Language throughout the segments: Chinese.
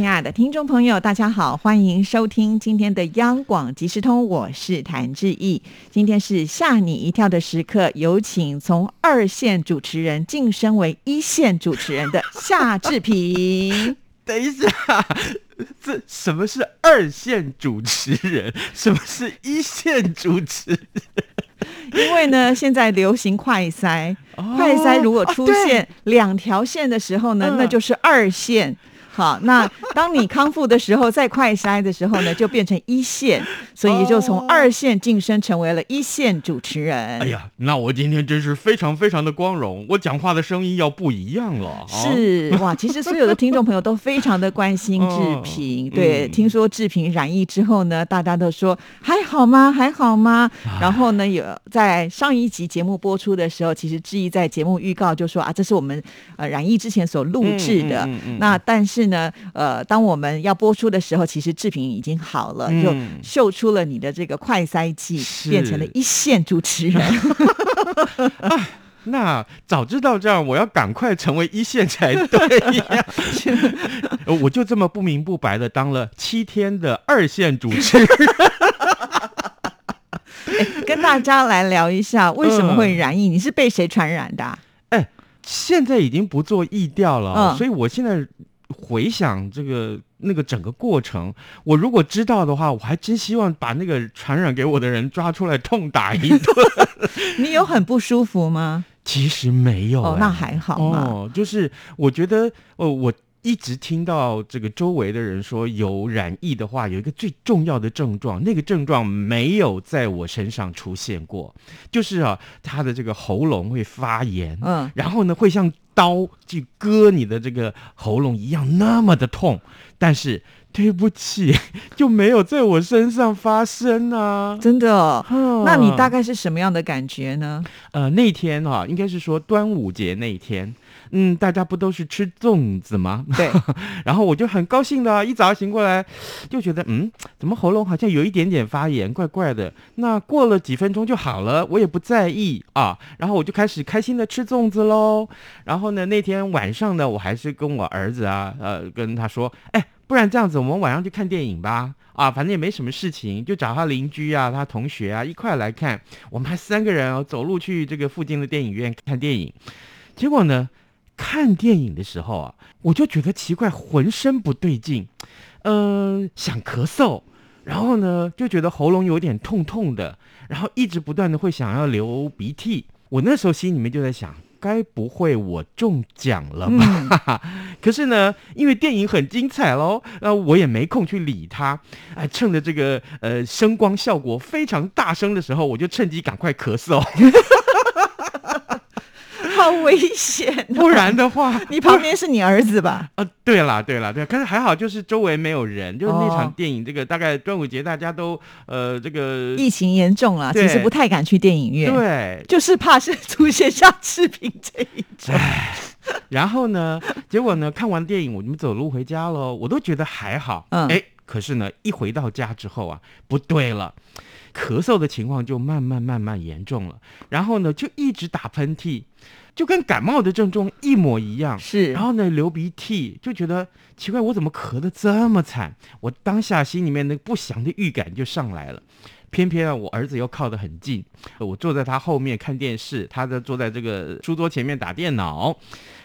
亲爱的听众朋友，大家好，欢迎收听今天的央广即时通，我是谭志毅。今天是吓你一跳的时刻，有请从二线主持人晋升为一线主持人的夏志平。等一下，这什么是二线主持人？什么是一线主持人？因为呢，现在流行快筛，快塞如果出现两条线的时候呢，那就是二线。好，那当你康复的时候，再快筛的时候呢，就变成一线，所以就从二线晋升成为了一线主持人。哎呀，那我今天真是非常非常的光荣，我讲话的声音要不一样了。是哇，其实所有的听众朋友都非常的关心志平。对，听说志平染疫之后呢，大家都说还好吗？还好吗？然后呢，有在上一集节目播出的时候，其实志毅在节目预告就说啊，这是我们呃染疫之前所录制的。那但是。是呢，呃，当我们要播出的时候，其实制品已经好了，就秀出了你的这个快塞剂，变成了一线主持人。那早知道这样，我要赶快成为一线才对呀！我就这么不明不白的当了七天的二线主持人。跟大家来聊一下，为什么会染疫？你是被谁传染的？哎，现在已经不做疫调了，所以我现在。回想这个那个整个过程，我如果知道的话，我还真希望把那个传染给我的人抓出来痛打一顿。你有很不舒服吗？其实没有，哦，那还好哦，就是我觉得，哦，我。一直听到这个周围的人说有染疫的话，有一个最重要的症状，那个症状没有在我身上出现过，就是啊，他的这个喉咙会发炎，嗯，然后呢会像刀去割你的这个喉咙一样那么的痛，但是对不起，就没有在我身上发生啊，真的，那你大概是什么样的感觉呢？呃，那天哈，应该是说端午节那一天。嗯，大家不都是吃粽子吗？对，然后我就很高兴的，一早醒过来就觉得，嗯，怎么喉咙好像有一点点发炎，怪怪的。那过了几分钟就好了，我也不在意啊。然后我就开始开心的吃粽子喽。然后呢，那天晚上呢，我还是跟我儿子啊，呃，跟他说，哎，不然这样子，我们晚上去看电影吧。啊，反正也没什么事情，就找他邻居啊，他同学啊一块来看。我们还三个人哦，走路去这个附近的电影院看电影。结果呢？看电影的时候啊，我就觉得奇怪，浑身不对劲，嗯，想咳嗽，然后呢，就觉得喉咙有点痛痛的，然后一直不断的会想要流鼻涕。我那时候心里面就在想，该不会我中奖了吧？可是呢，因为电影很精彩喽，那我也没空去理他。哎，趁着这个呃声光效果非常大声的时候，我就趁机赶快咳嗽。好危险！不然的话，你旁边是你儿子吧？啊，对了，对了，对，可是还好，就是周围没有人，就是那场电影，这个大概端午节大家都呃，这个疫情严重了，其实不太敢去电影院，对，就是怕是出现像视频这一种。然后呢，结果呢，看完电影，我们走路回家喽，我都觉得还好，嗯，哎，可是呢，一回到家之后啊，不对了。咳嗽的情况就慢慢慢慢严重了，然后呢，就一直打喷嚏，就跟感冒的症状一模一样。是，然后呢，流鼻涕，就觉得奇怪，我怎么咳得这么惨？我当下心里面那不祥的预感就上来了。偏偏啊，我儿子又靠得很近，我坐在他后面看电视，他在坐在这个书桌前面打电脑。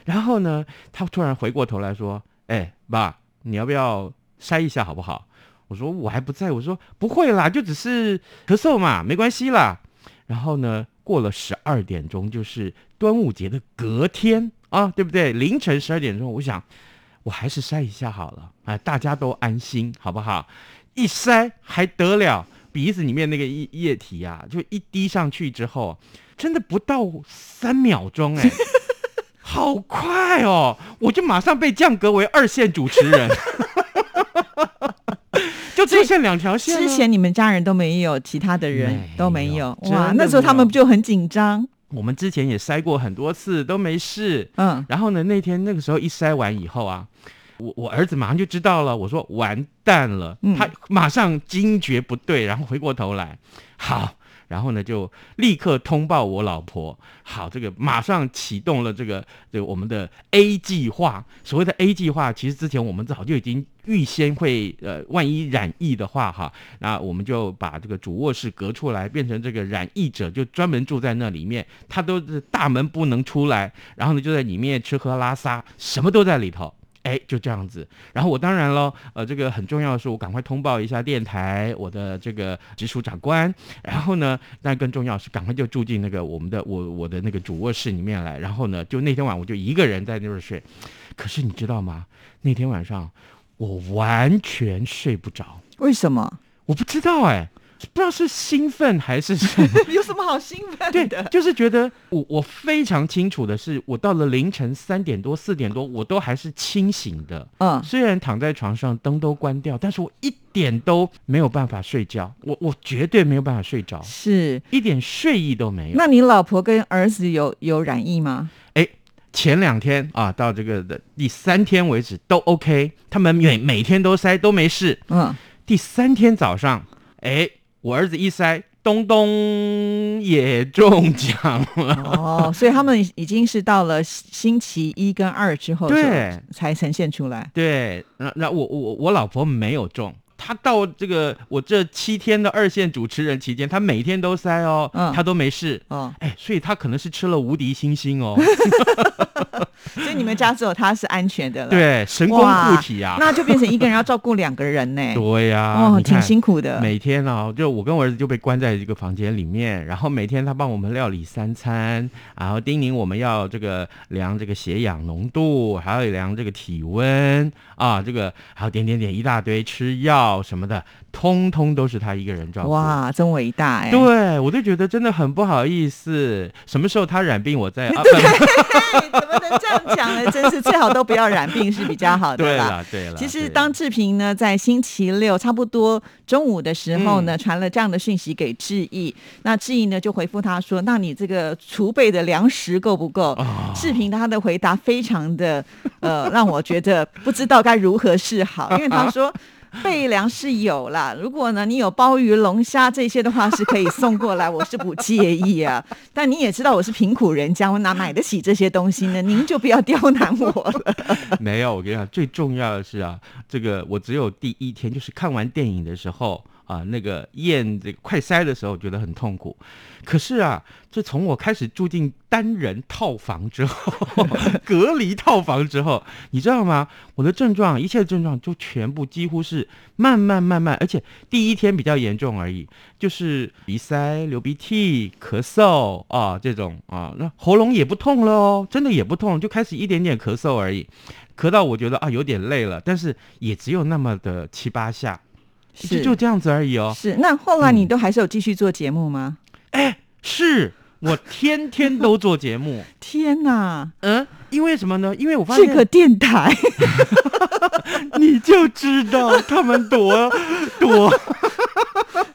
然后呢，他突然回过头来说：“哎，爸，你要不要筛一下好不好？”我说我还不在，我说不会啦，就只是咳嗽嘛，没关系啦。然后呢，过了十二点钟，就是端午节的隔天啊，对不对？凌晨十二点钟，我想我还是筛一下好了，啊，大家都安心，好不好？一筛还得了，鼻子里面那个液液体啊，就一滴上去之后，真的不到三秒钟，哎，好快哦！我就马上被降格为二线主持人。就出现两条线。之前你们家人都没有，其他的人都没有。哇，那时候他们不就很紧张？我们之前也筛过很多次都没事。嗯，然后呢，那天那个时候一筛完以后啊，我我儿子马上就知道了。我说完蛋了，嗯他马上惊觉不对，然后回过头来，好，然后呢就立刻通报我老婆。好，这个马上启动了这个这我们的 A 计划。所谓的 A 计划，其实之前我们早就已经预先会呃，万一染疫的话哈，那我们就把这个主卧室隔出来，变成这个染疫者就专门住在那里面，他都是大门不能出来，然后呢就在里面吃喝拉撒，什么都在里头。哎，就这样子。然后我当然了，呃，这个很重要的是，我赶快通报一下电台，我的这个直属长官。然后呢，但更重要是，赶快就住进那个我们的我我的那个主卧室里面来。然后呢，就那天晚我就一个人在那儿睡。可是你知道吗？那天晚上我完全睡不着，为什么？我不知道哎、不知道是兴奋还是什么。有什么好兴奋对的？就是觉得我我非常清楚的是，我到了凌晨三点多四点多，我都还是清醒的。嗯，虽然躺在床上，灯都关掉，但是我一点都没有办法睡觉，我我绝对没有办法睡着，是。一点睡意都没有。那你老婆跟儿子有有染疫吗？哎前两天啊，到这个的第三天为止都 OK，他们每每天都塞都没事。嗯，第三天早上，哎，我儿子一塞，东东也中奖了。哦，所以他们已经是到了星期一跟二之后，对，才呈现出来。对，那那我我我老婆没有中，她到这个我这七天的二线主持人期间，她每天都塞哦，嗯她都没事。哦，哎，所以她可能是吃了无敌星星哦，所以你们家只有他是安全的了。，对，神功护体啊，那就变成一个人要照顾两个人呢。对呀、哦，挺辛苦的。每天啊，就我跟我儿子就被关在一个房间里面，然后每天他帮我们料理三餐，然后叮咛我们要这个量这个血氧浓度，还要量这个体温啊，这个还有点点点一大堆吃药什么的，通通都是他一个人照顾。哇，真伟大哎！对，我就觉得真的很不好意思。什么时候他染病，我再 啊，怎么能这样讲呢？真是最好都不要染病是比较好的啦。对了，对了。其实，当志平呢在星期六差不多中午的时候呢，传了这样的讯息给志毅，那志毅呢就回复他说：“那你这个储备的粮食够不够？”啊志平他的回答非常的呃，让我觉得不知道该如何是好，因为他说。备粮是有啦，如果呢你有鲍鱼、龙虾这些的话是可以送过来，我是不介意啊。但你也知道我是贫苦人家，我哪买得起这些东西呢？您就不要刁难我了。没有，我跟你讲，最重要的是啊，这个我只有第一天，就是看完电影的时候啊，那个验这个快筛的时候，觉得很痛苦。可是啊，这从我开始住进单人套房之后，隔离套房之后，你知道吗？我的症状，一切的症状就全部几乎是慢慢慢慢，而且第一天比较严重而已，就是鼻塞、流鼻涕、咳嗽啊这种啊，那喉咙也不痛了哦，真的也不痛，就开始一点点咳嗽而已。咳到我觉得啊有点累了，但是也只有那么的七八下，就是就这样子而已哦。是，那后来你都还是有继续做节目吗？哎，是我天天都做节目，天哪，嗯，因为什么呢？因为我发现这个电台。你就知道他们多 多。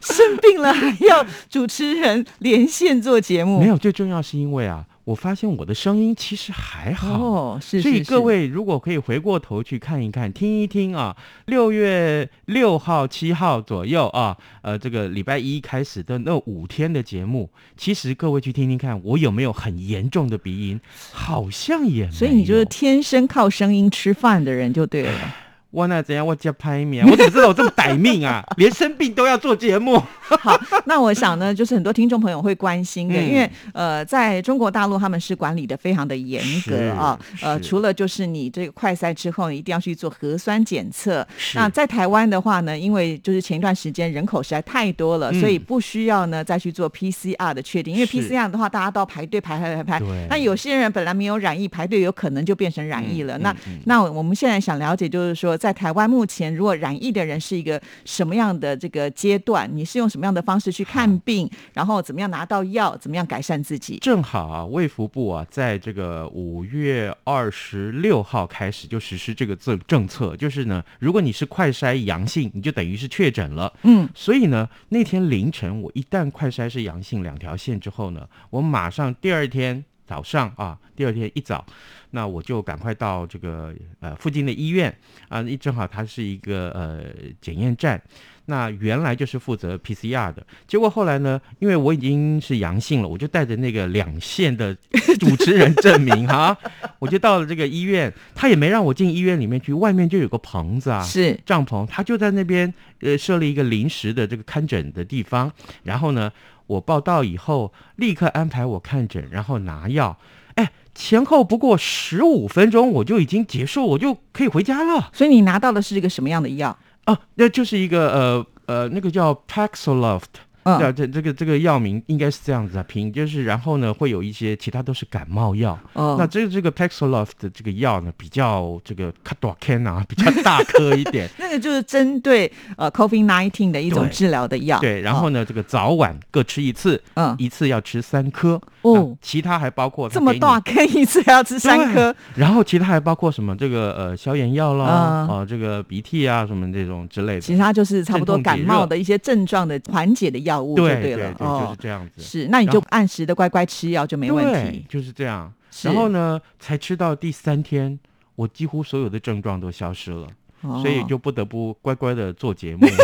生病了还要主持人连线做节目，没有，最重要是因为啊，我发现我的声音其实还好。哦，是，所以各位如果可以回过头去看一看、听一听啊，六月六号、七号左右啊，呃，这个礼拜一开始的那五天的节目，其实各位去听听看，我有没有很严重的鼻音？好像也没有。所以你就是天生靠声音吃饭的人就对了。我那怎样？我叫拍面，我怎么知道我这么歹命啊？连生病都要做节目。好，那我想呢，就是很多听众朋友会关心的，嗯因为呃，在中国大陆他们是管理的非常的严格啊，呃，除了就是你这个快筛之后，你一定要去做核酸检测。那在台湾的话呢，因为就是前一段时间人口实在太多了，嗯所以不需要呢再去做 PCR 的确定，因为 PCR 的话，大家都要排队排排排排。那有些人本来没有染疫，排队有可能就变成染疫了。那那我们现在想了解，就是说，在台湾目前如果染疫的人是一个什么样的这个阶段，你是用什么样的方式去看病，然后怎么样拿到药，怎么样改善自己？正好啊，卫福部啊，在这个五月二十六号开始就实施这个政政策，就是呢，如果你是快筛阳性，你就等于是确诊了。嗯，所以呢，那天凌晨我一旦快筛是阳性两条线之后呢，我马上第二天早上啊，第二天一早，那我就赶快到这个呃附近的医院啊，一正好它是一个呃检验站。那原来就是负责 PCR 的，结果后来呢，因为我已经是阳性了，我就带着那个两线的 主持人证明哈，我就到了这个医院，他也没让我进医院里面去，外面就有个棚子啊，是帐篷，他就在那边呃设立一个临时的这个看诊的地方，然后呢，我报到以后立刻安排我看诊，然后拿药，哎，前后不过十五分钟我就已经结束，我就可以回家了。所以你拿到的是一个什么样的药？哦，那就是一个呃呃，那个叫 Paxlovid。嗯对啊，这这个这个药名应该是这样子啊，平就是然后呢会有一些其他都是感冒药。哦那这个这个 Paxlovid 的这个药呢比较这个卡多 can 啊，比较大颗一点。那个就是针对呃 COVID nineteen 的一种治疗的药。对，然后呢，这个早晚各吃一次，嗯一次要吃三颗。哦其他还包括这么大，颗一次还要吃三颗，然后其他还包括什么？这个呃消炎药啦，嗯哦、这个鼻涕啊什么这种之类的。其他就是差不多感冒的一些症状的缓解的药物就对对了。对，就是哦，这样子。是，那你就按时的乖乖吃药就没问题。就是这样。是然后呢，才吃到第三天，我几乎所有的症状都消失了，哦所以就不得不乖乖的做节目。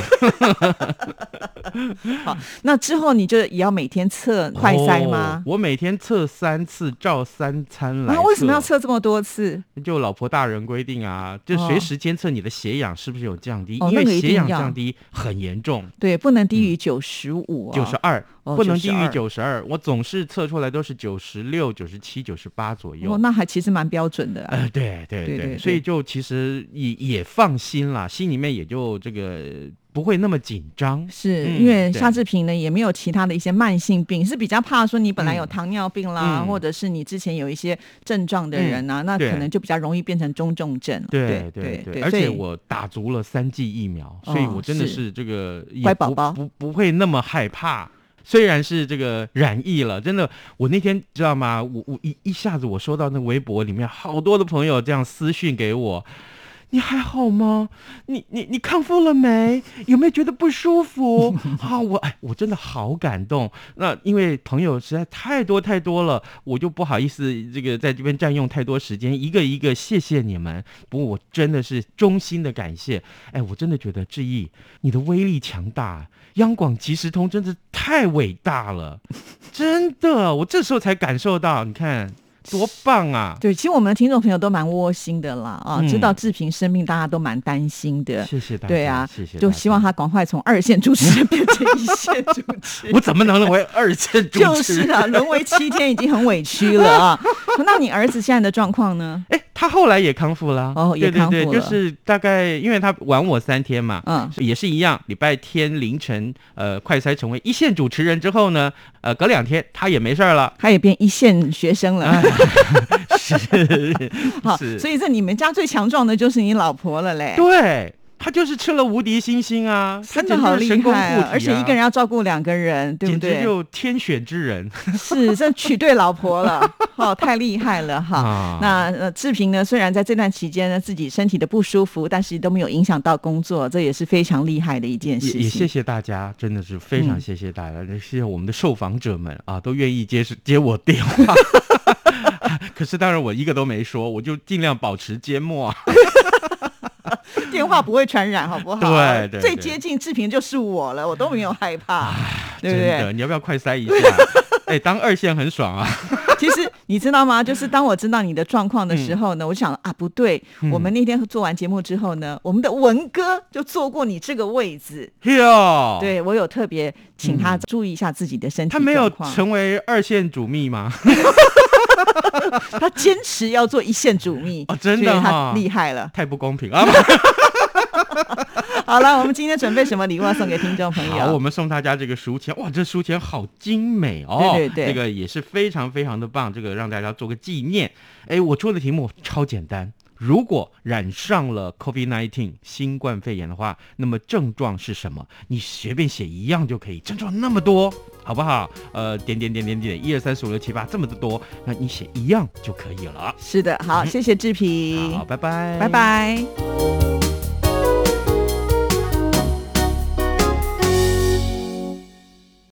好。那之后你就也要每天测快筛吗哦？我每天测三次，照三餐来。那为什么要？测这么多次？就老婆大人规定啊，就哦随时监测你的血氧是不是有降低，哦因为血氧降低很严重。对，不能低于九十五。九十二，哦不能低于92九十二。我总是测出来都是九十六、九十七、九十八左右。哦，那还其实蛮标准的啊。呃，对对对，对对对所以就其实也也放心啦，心里面也就这个不会那么紧张。是嗯因为对夏志平呢也没有其他的一些慢性病，是比较怕说你本来有嗯糖尿病啦，嗯或者是你之前有一些症状的人啊，那可能就比较容易变成中重症。对对对，而且我打足了三剂疫苗，所以哦我真的是是这个乖宝宝不不会那么害怕。虽然是这个染疫了，真的，我那天知道吗？我我一一下子我收到那微博里面好多的朋友这样私讯给我，你还好吗？你你你康复了没？有没有觉得不舒服？啊，我哎，我真的好感动。那因为朋友实在太多太多了，我就不好意思这个在这边占用太多时间，一个一个谢谢你们。不过我真的是衷心的感谢。哎，我真的觉得志毅你的威力强大，央广即时通真的太伟大了，真的，我这时候才感受到，你看多棒啊！对，其实我们的听众朋友都蛮窝心的啦，啊，嗯知道志平生病，大家都蛮担心的。谢谢大家，对啊，谢谢，就希望他赶快从二线主持人变成一线主持人。我怎么能沦为二线主持人？就是啊，沦为七天已经很委屈了啊。那你儿子现在的状况呢？哎，他后来也康复了，哦也对对对，就是大概因为他晚我三天嘛，嗯，也是一样，礼拜天凌晨呃快筛成为一线主持人之后呢，呃隔两天他也没事儿了，他也变一线学生了。是 好，是所以在你们家最强壮的就是你老婆了嘞。对。他就是吃了无敌星星啊，他真的好厉害、啊而且一个人要照顾两个人，对不简直对？就天选之人 是，这娶对老婆了，哦，太厉害了哈。啊那呃，志平呢，虽然在这段期间呢，自己身体的不舒服，但是都没有影响到工作，这也是非常厉害的一件事情。也也谢谢大家，真的是非常嗯谢谢大家，谢谢我们的受访者们啊，都愿意接接我电话。可是当然我一个都没说，我就尽量保持缄默。电话不会传染，好不好？对对对最接近志平就是我了，我都没有害怕，对不对？你要不要快塞一下？哎，当二线很爽啊！其实你知道吗？就是当我知道你的状况的时候呢，我想啊，不对，嗯我们那天做完节目之后呢，我们的文哥就坐过你这个位置。哟，，对我有特别请他注意一下自己的身体嗯他没有成为二线主秘吗？他坚持要做一线主秘哦真的他厉害了。太不公平啊！好了，我们今天准备什么礼物要送给听众朋友？好，我们送大家这个书签，哇，这书签好精美哦！对对对这个也是非常非常的棒，这个让大家做个纪念。哎，我出的题目超简单，如果染上了 COVID-19 新冠肺炎的话，那么症状是什么？你随便写一样就可以，症状那么多，好不好？呃，点点点点点，一二三四五六七八，这么的多，那你写一样就可以了。是的，好，谢谢志平，好，拜拜，拜拜。